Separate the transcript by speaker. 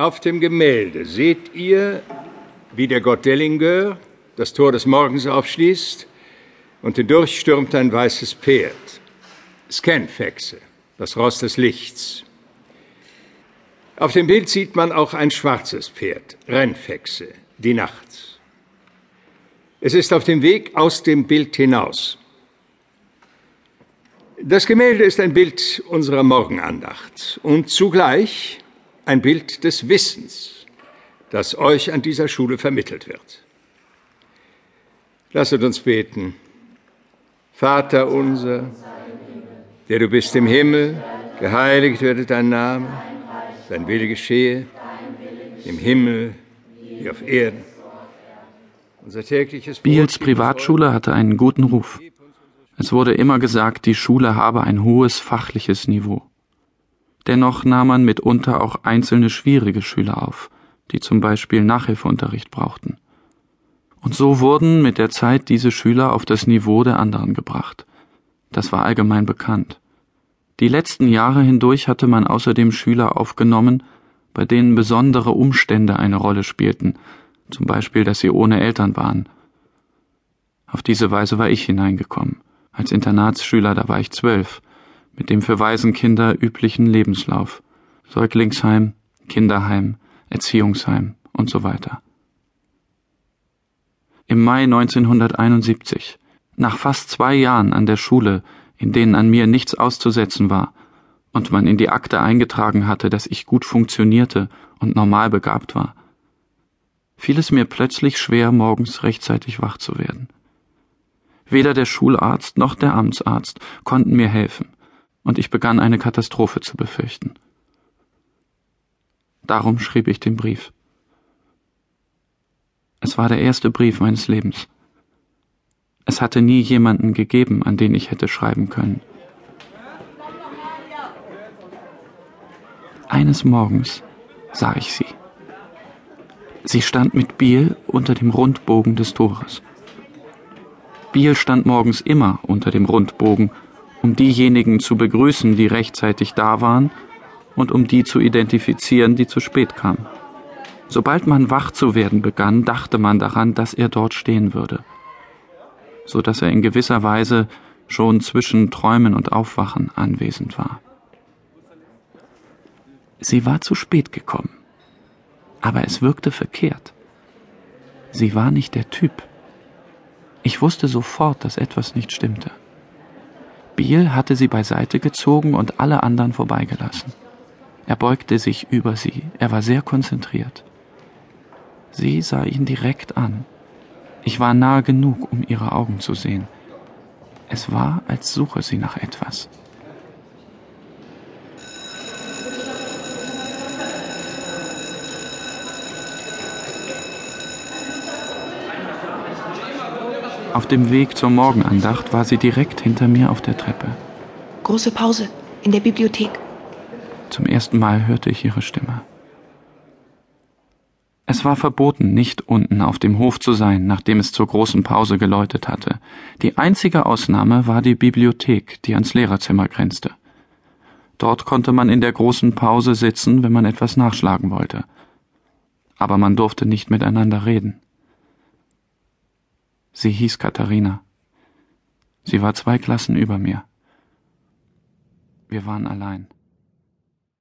Speaker 1: Auf dem Gemälde seht ihr, wie der Gott Dellinger das Tor des Morgens aufschließt und hindurchstürmt ein weißes Pferd. Scanfexe, das Ross des Lichts. Auf dem Bild sieht man auch ein schwarzes Pferd, Rennfexe, die Nacht. Es ist auf dem Weg aus dem Bild hinaus. Das Gemälde ist ein Bild unserer Morgenandacht und zugleich ein Bild des Wissens, das euch an dieser Schule vermittelt wird. Lasset uns beten. Vater unser, der du bist im Himmel, geheiligt werde dein Name, dein Wille geschehe, im Himmel wie auf Erden.
Speaker 2: Unser tägliches Biels Privatschule hatte einen guten Ruf. Es wurde immer gesagt, die Schule habe ein hohes fachliches Niveau. Dennoch nahm man mitunter auch einzelne schwierige Schüler auf, die zum Beispiel Nachhilfeunterricht brauchten. Und so wurden mit der Zeit diese Schüler auf das Niveau der anderen gebracht. Das war allgemein bekannt. Die letzten Jahre hindurch hatte man außerdem Schüler aufgenommen, bei denen besondere Umstände eine Rolle spielten, zum Beispiel, dass sie ohne Eltern waren. Auf diese Weise war ich hineingekommen. Als Internatsschüler, da war ich zwölf, mit dem für Waisenkinder üblichen Lebenslauf. Säuglingsheim, Kinderheim, Erziehungsheim und so weiter. Im Mai 1971, nach fast zwei Jahren an der Schule, in denen an mir nichts auszusetzen war, und man in die Akte eingetragen hatte, dass ich gut funktionierte und normal begabt war, fiel es mir plötzlich schwer, morgens rechtzeitig wach zu werden. Weder der Schularzt noch der Amtsarzt konnten mir helfen, und ich begann eine Katastrophe zu befürchten. Darum schrieb ich den Brief. Es war der erste Brief meines Lebens. Es hatte nie jemanden gegeben, an den ich hätte schreiben können. Eines Morgens sah ich sie. Sie stand mit Biel unter dem Rundbogen des Tores. Biel stand morgens immer unter dem Rundbogen, um diejenigen zu begrüßen, die rechtzeitig da waren, und um die zu identifizieren, die zu spät kamen. Sobald man wach zu werden begann, dachte man daran, dass er dort stehen würde, so dass er in gewisser Weise schon zwischen Träumen und Aufwachen anwesend war. Sie war zu spät gekommen, aber es wirkte verkehrt. Sie war nicht der Typ. Ich wusste sofort, dass etwas nicht stimmte. Biel hatte sie beiseite gezogen und alle anderen vorbeigelassen. Er beugte sich über sie, er war sehr konzentriert. Sie sah ihn direkt an. Ich war nahe genug, um ihre Augen zu sehen. Es war, als suche sie nach etwas. Auf dem Weg zur Morgenandacht war sie direkt hinter mir auf der Treppe.
Speaker 3: Große Pause in der Bibliothek.
Speaker 2: Zum ersten Mal hörte ich ihre Stimme. Es war verboten, nicht unten auf dem Hof zu sein, nachdem es zur großen Pause geläutet hatte. Die einzige Ausnahme war die Bibliothek, die ans Lehrerzimmer grenzte. Dort konnte man in der großen Pause sitzen, wenn man etwas nachschlagen wollte. Aber man durfte nicht miteinander reden. Sie hieß Katharina. Sie war zwei Klassen über mir. Wir waren allein.